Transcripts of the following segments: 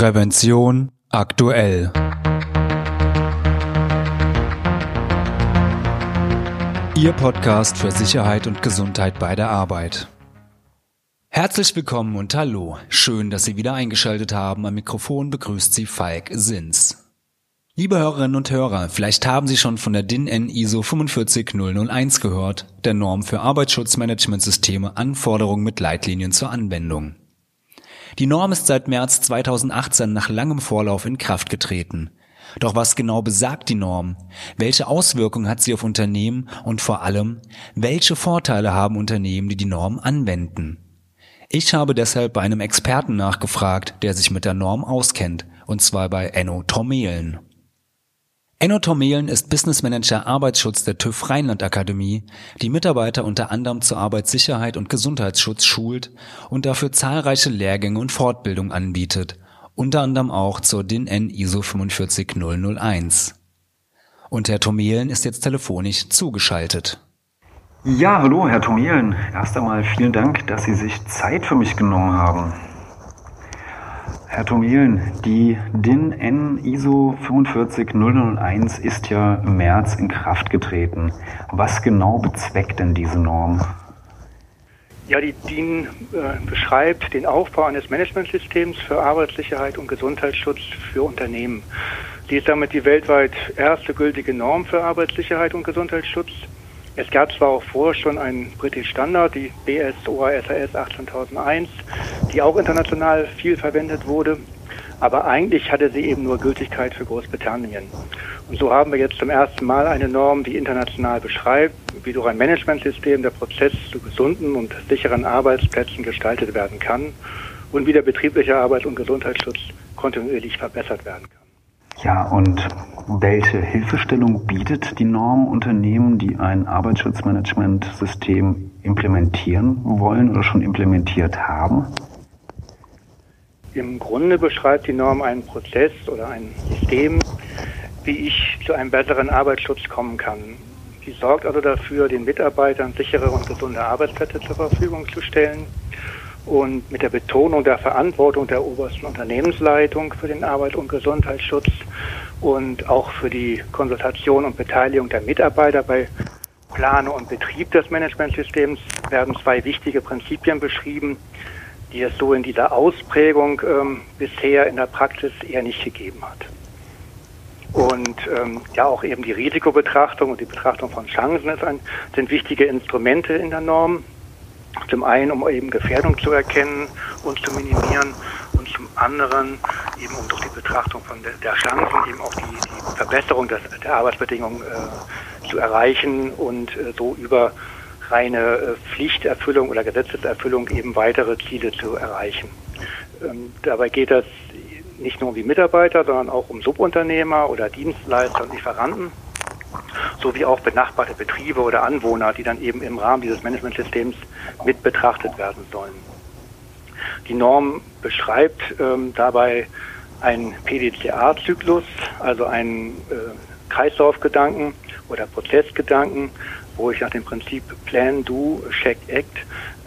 Prävention aktuell. Ihr Podcast für Sicherheit und Gesundheit bei der Arbeit. Herzlich willkommen und hallo. Schön, dass Sie wieder eingeschaltet haben. Am Mikrofon begrüßt Sie Falk Sins. Liebe Hörerinnen und Hörer, vielleicht haben Sie schon von der DIN N ISO 45001 gehört, der Norm für Arbeitsschutzmanagementsysteme Anforderungen mit Leitlinien zur Anwendung. Die Norm ist seit März 2018 nach langem Vorlauf in Kraft getreten. Doch was genau besagt die Norm? Welche Auswirkungen hat sie auf Unternehmen und vor allem, welche Vorteile haben Unternehmen, die die Norm anwenden? Ich habe deshalb bei einem Experten nachgefragt, der sich mit der Norm auskennt, und zwar bei Enno Tormelen. Enno Tormelen ist Business Manager Arbeitsschutz der TÜV Rheinland Akademie, die Mitarbeiter unter anderem zur Arbeitssicherheit und Gesundheitsschutz schult und dafür zahlreiche Lehrgänge und Fortbildung anbietet unter anderem auch zur DIN N ISO 45001. Und Herr Tomelen ist jetzt telefonisch zugeschaltet. Ja, hallo, Herr Tomelen. Erst einmal vielen Dank, dass Sie sich Zeit für mich genommen haben. Herr die DIN N ISO 45001 ist ja im März in Kraft getreten. Was genau bezweckt denn diese Norm? Ja, die DIN äh, beschreibt den Aufbau eines Managementsystems für Arbeitssicherheit und Gesundheitsschutz für Unternehmen. Die ist damit die weltweit erste gültige Norm für Arbeitssicherheit und Gesundheitsschutz. Es gab zwar auch vorher schon einen britischen Standard, die BS-OASAS 18001, die auch international viel verwendet wurde, aber eigentlich hatte sie eben nur Gültigkeit für Großbritannien. Und so haben wir jetzt zum ersten Mal eine Norm, die international beschreibt, wie durch ein Managementsystem der Prozess zu gesunden und sicheren Arbeitsplätzen gestaltet werden kann und wie der betriebliche Arbeits- und Gesundheitsschutz kontinuierlich verbessert werden kann. Ja, und welche Hilfestellung bietet die Norm Unternehmen, die ein Arbeitsschutzmanagementsystem implementieren wollen oder schon implementiert haben? Im Grunde beschreibt die Norm einen Prozess oder ein System, wie ich zu einem besseren Arbeitsschutz kommen kann. Sie sorgt also dafür, den Mitarbeitern sichere und gesunde Arbeitsplätze zur Verfügung zu stellen und mit der Betonung der Verantwortung der obersten Unternehmensleitung für den Arbeit- und Gesundheitsschutz und auch für die Konsultation und Beteiligung der Mitarbeiter bei Planung und Betrieb des Managementsystems werden zwei wichtige Prinzipien beschrieben, die es so in dieser Ausprägung ähm, bisher in der Praxis eher nicht gegeben hat. Und ähm, ja, auch eben die Risikobetrachtung und die Betrachtung von Chancen ein, sind wichtige Instrumente in der Norm. Zum einen, um eben Gefährdung zu erkennen und zu minimieren und zum anderen eben um durch die Betrachtung von der, der Chancen eben auch die, die Verbesserung des, der Arbeitsbedingungen äh, zu erreichen und äh, so über reine äh, Pflichterfüllung oder Gesetzeserfüllung eben weitere Ziele zu erreichen. Ähm, dabei geht es nicht nur um die Mitarbeiter, sondern auch um Subunternehmer oder Dienstleister und Lieferanten, sowie auch benachbarte Betriebe oder Anwohner, die dann eben im Rahmen dieses Managementsystems mit betrachtet werden sollen. Die Norm beschreibt ähm, dabei einen PDCA-Zyklus, also einen äh, Kreislaufgedanken oder Prozessgedanken, wo ich nach dem Prinzip Plan, Do, Check, Act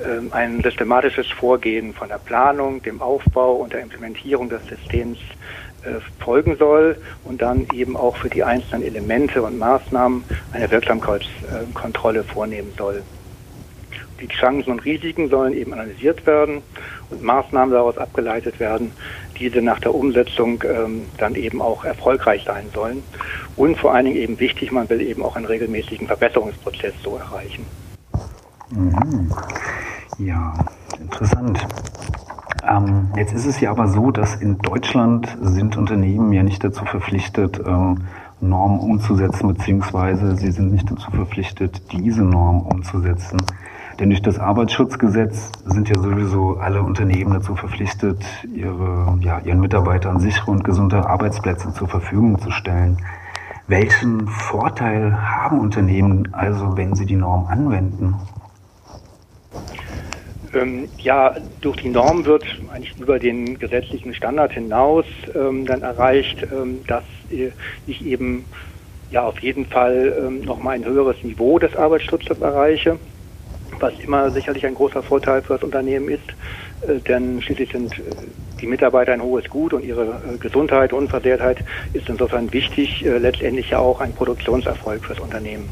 ähm, ein systematisches Vorgehen von der Planung, dem Aufbau und der Implementierung des Systems äh, folgen soll und dann eben auch für die einzelnen Elemente und Maßnahmen eine Wirksamkeitskontrolle vornehmen soll. Die Chancen und Risiken sollen eben analysiert werden und Maßnahmen daraus abgeleitet werden, diese nach der Umsetzung ähm, dann eben auch erfolgreich sein sollen. Und vor allen Dingen eben wichtig, man will eben auch einen regelmäßigen Verbesserungsprozess so erreichen. Mhm. Ja, interessant. Ähm, jetzt ist es ja aber so, dass in Deutschland sind Unternehmen ja nicht dazu verpflichtet, ähm, Normen umzusetzen, beziehungsweise sie sind nicht dazu verpflichtet, diese Norm umzusetzen. Denn durch das Arbeitsschutzgesetz sind ja sowieso alle Unternehmen dazu verpflichtet, ihre, ja, ihren Mitarbeitern sichere und gesunde Arbeitsplätze zur Verfügung zu stellen. Welchen Vorteil haben Unternehmen also, wenn sie die Norm anwenden? Ähm, ja, durch die Norm wird eigentlich über den gesetzlichen Standard hinaus ähm, dann erreicht, ähm, dass äh, ich eben ja auf jeden Fall ähm, nochmal ein höheres Niveau des Arbeitsschutzes erreiche. Was immer sicherlich ein großer Vorteil für das Unternehmen ist, äh, denn schließlich sind äh, die Mitarbeiter ein hohes Gut und ihre äh, Gesundheit, Unversehrtheit ist insofern wichtig, letztendlich ja auch ein Produktionserfolg fürs Unternehmen.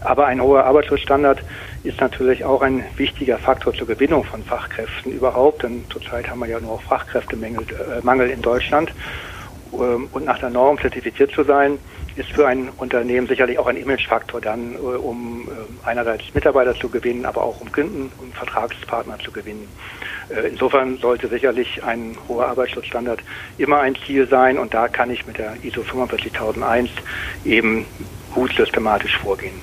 Aber ein hoher Arbeitsschutzstandard ist natürlich auch ein wichtiger Faktor zur Gewinnung von Fachkräften überhaupt, denn zurzeit haben wir ja nur Fachkräftemangel Mangel in Deutschland. Ähm, und nach der Norm zertifiziert zu sein, ist für ein Unternehmen sicherlich auch ein Imagefaktor dann, äh, um äh, einerseits Mitarbeiter zu gewinnen, aber auch um Kunden und Vertragspartner zu gewinnen. Äh, insofern sollte sicherlich ein hoher Arbeitsschutzstandard immer ein Ziel sein und da kann ich mit der ISO 45001 eben gut systematisch vorgehen.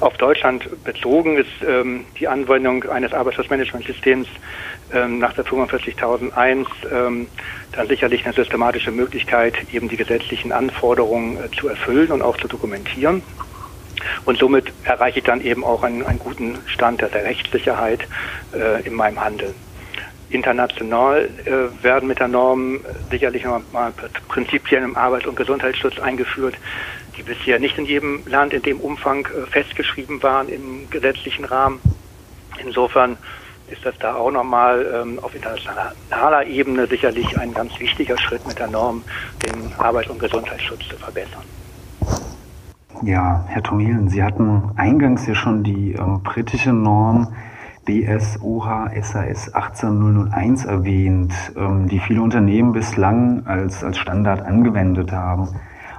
Auf Deutschland bezogen ist ähm, die Anwendung eines Arbeitsschutzmanagementsystems ähm, nach der 45001 ähm, dann sicherlich eine systematische Möglichkeit, eben die gesetzlichen Anforderungen äh, zu erfüllen und auch zu dokumentieren. Und somit erreiche ich dann eben auch einen, einen guten Stand der Rechtssicherheit äh, in meinem Handeln. International äh, werden mit der Norm sicherlich mal Prinzipien im Arbeits- und Gesundheitsschutz eingeführt, die bisher nicht in jedem Land in dem Umfang äh, festgeschrieben waren im gesetzlichen Rahmen. Insofern ist das da auch nochmal ähm, auf internationaler Ebene sicherlich ein ganz wichtiger Schritt mit der Norm, den Arbeits- und Gesundheitsschutz zu verbessern. Ja, Herr Tomilen, Sie hatten eingangs ja schon die ähm, britische Norm BSOH SAS 18001 erwähnt, ähm, die viele Unternehmen bislang als, als Standard angewendet haben.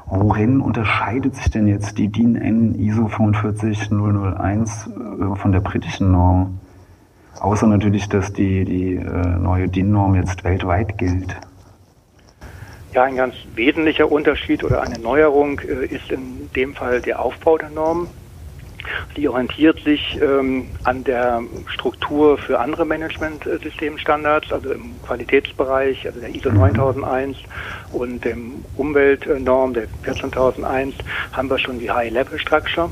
Worin unterscheidet sich denn jetzt die DIN N ISO 45001 äh, von der britischen Norm? Außer natürlich, dass die, die äh, neue DIN-Norm jetzt weltweit gilt. Ja, ein ganz wesentlicher Unterschied oder eine Neuerung äh, ist in dem Fall der Aufbau der Norm. Die orientiert sich ähm, an der Struktur für andere Management-Systemstandards, also im Qualitätsbereich, also der ISO 9001 mhm. und dem Umweltnorm der 14001 haben wir schon die High-Level Structure. Ähm,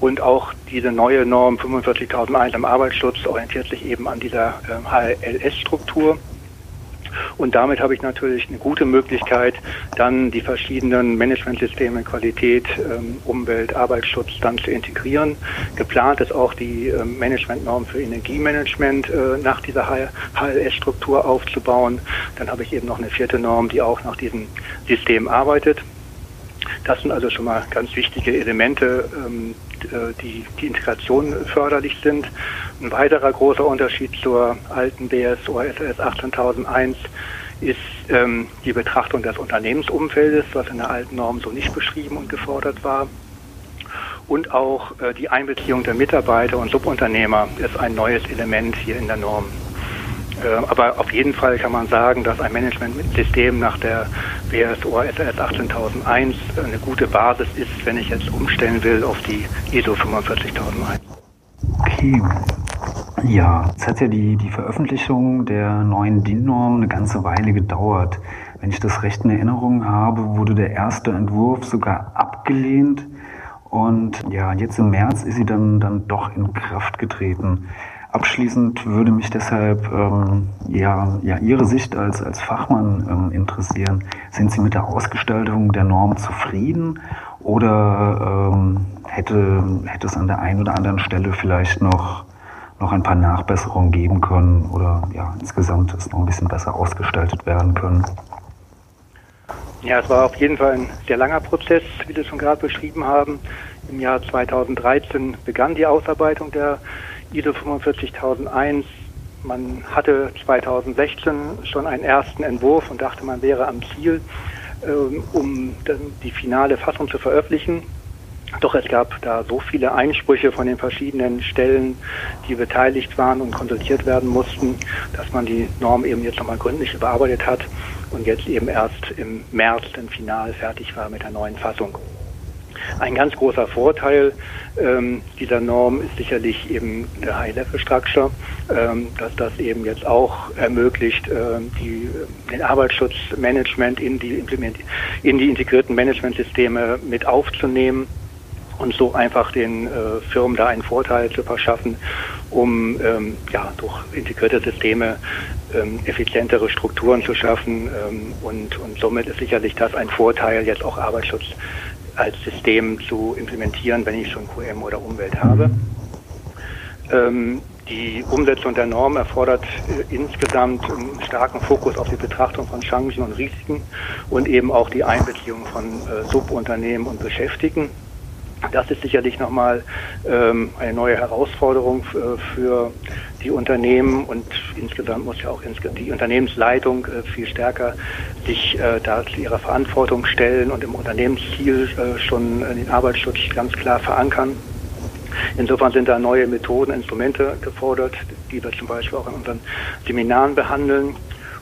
und auch diese neue Norm 45001 im Arbeitsschutz orientiert sich eben an dieser HLS-Struktur. Ähm, und damit habe ich natürlich eine gute Möglichkeit, dann die verschiedenen Managementsysteme Qualität, ähm, Umwelt, Arbeitsschutz dann zu integrieren. Geplant ist auch die ähm, Managementnorm für Energiemanagement äh, nach dieser HLS-Struktur aufzubauen. Dann habe ich eben noch eine vierte Norm, die auch nach diesem System arbeitet. Das sind also schon mal ganz wichtige Elemente, ähm, äh, die die Integration förderlich sind. Ein weiterer großer Unterschied zur alten BSO SS 18001 ist ähm, die Betrachtung des Unternehmensumfeldes, was in der alten Norm so nicht beschrieben und gefordert war. Und auch äh, die Einbeziehung der Mitarbeiter und Subunternehmer ist ein neues Element hier in der Norm. Äh, aber auf jeden Fall kann man sagen, dass ein Managementsystem nach der WSO SS 18001 eine gute Basis ist, wenn ich jetzt umstellen will auf die ISO 45001. Okay. Ja, es hat ja die, die Veröffentlichung der neuen DIN-Norm eine ganze Weile gedauert. Wenn ich das recht in Erinnerung habe, wurde der erste Entwurf sogar abgelehnt. Und ja, jetzt im März ist sie dann, dann doch in Kraft getreten. Abschließend würde mich deshalb ähm, ja, ja Ihre Sicht als, als Fachmann ähm, interessieren. Sind Sie mit der Ausgestaltung der Norm zufrieden oder ähm, hätte, hätte es an der einen oder anderen Stelle vielleicht noch, noch ein paar Nachbesserungen geben können oder ja, insgesamt es noch ein bisschen besser ausgestaltet werden können? Ja, es war auf jeden Fall ein sehr langer Prozess, wie Sie schon gerade beschrieben haben. Im Jahr 2013 begann die Ausarbeitung der ISO 45001. Man hatte 2016 schon einen ersten Entwurf und dachte, man wäre am Ziel, ähm, um die finale Fassung zu veröffentlichen. Doch es gab da so viele Einsprüche von den verschiedenen Stellen, die beteiligt waren und konsultiert werden mussten, dass man die Norm eben jetzt nochmal gründlich überarbeitet hat und jetzt eben erst im März dann final fertig war mit der neuen Fassung. Ein ganz großer Vorteil ähm, dieser Norm ist sicherlich eben der High-Level-Structure, ähm, dass das eben jetzt auch ermöglicht, ähm, die, den Arbeitsschutzmanagement in die, in die integrierten Managementsysteme mit aufzunehmen und so einfach den äh, Firmen da einen Vorteil zu verschaffen, um ähm, ja, durch integrierte Systeme ähm, effizientere Strukturen zu schaffen. Ähm, und, und somit ist sicherlich das ein Vorteil, jetzt auch Arbeitsschutz als System zu implementieren, wenn ich schon QM oder Umwelt habe. Ähm, die Umsetzung der Norm erfordert äh, insgesamt einen starken Fokus auf die Betrachtung von Chancen und Risiken und eben auch die Einbeziehung von äh, Subunternehmen und Beschäftigten. Das ist sicherlich nochmal ähm, eine neue Herausforderung äh, für die Unternehmen und insgesamt muss ja auch die Unternehmensleitung äh, viel stärker sich äh, da zu ihrer Verantwortung stellen und im Unternehmensziel äh, schon den Arbeitsschutz ganz klar verankern. Insofern sind da neue Methoden, Instrumente gefordert, die wir zum Beispiel auch in unseren Seminaren behandeln.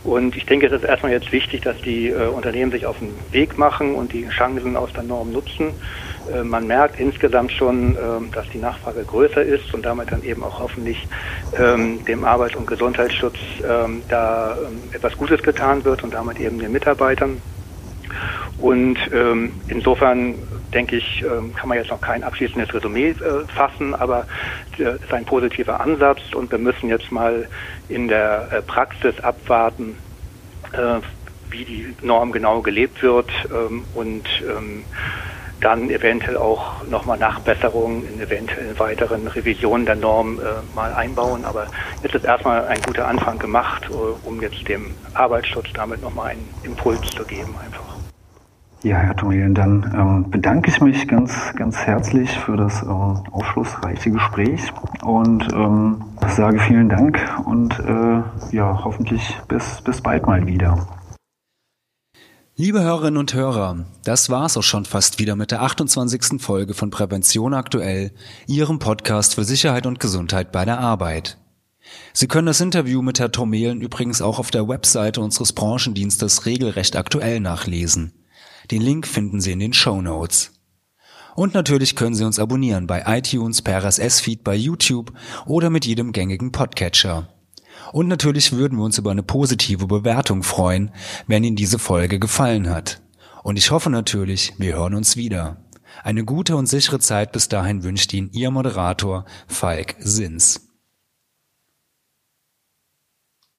Und ich denke, es ist erstmal jetzt wichtig, dass die äh, Unternehmen sich auf den Weg machen und die Chancen aus der Norm nutzen. Äh, man merkt insgesamt schon, äh, dass die Nachfrage größer ist und damit dann eben auch hoffentlich ähm, dem Arbeits- und Gesundheitsschutz ähm, da ähm, etwas Gutes getan wird und damit eben den Mitarbeitern. Und ähm, insofern denke ich, ähm, kann man jetzt noch kein abschließendes Resümee äh, fassen, aber es äh, ist ein positiver Ansatz und wir müssen jetzt mal in der Praxis abwarten, wie die Norm genau gelebt wird ähm, und ähm, dann eventuell auch nochmal Nachbesserungen in eventuell weiteren Revisionen der Norm äh, mal einbauen. Aber jetzt ist erstmal ein guter Anfang gemacht, äh, um jetzt dem Arbeitsschutz damit nochmal einen Impuls zu geben einfach. Ja, Herr Tomelen, dann ähm, bedanke ich mich ganz, ganz herzlich für das ähm, aufschlussreiche Gespräch und ähm, sage vielen Dank und äh, ja, hoffentlich bis, bis bald mal wieder. Liebe Hörerinnen und Hörer, das war's auch schon fast wieder mit der 28. Folge von Prävention aktuell, Ihrem Podcast für Sicherheit und Gesundheit bei der Arbeit. Sie können das Interview mit Herrn Tomelen übrigens auch auf der Webseite unseres Branchendienstes regelrecht aktuell nachlesen. Den Link finden Sie in den Show Notes. Und natürlich können Sie uns abonnieren bei iTunes, per RSS-Feed bei YouTube oder mit jedem gängigen Podcatcher. Und natürlich würden wir uns über eine positive Bewertung freuen, wenn Ihnen diese Folge gefallen hat. Und ich hoffe natürlich, wir hören uns wieder. Eine gute und sichere Zeit bis dahin wünscht Ihnen Ihr Moderator Falk Sins.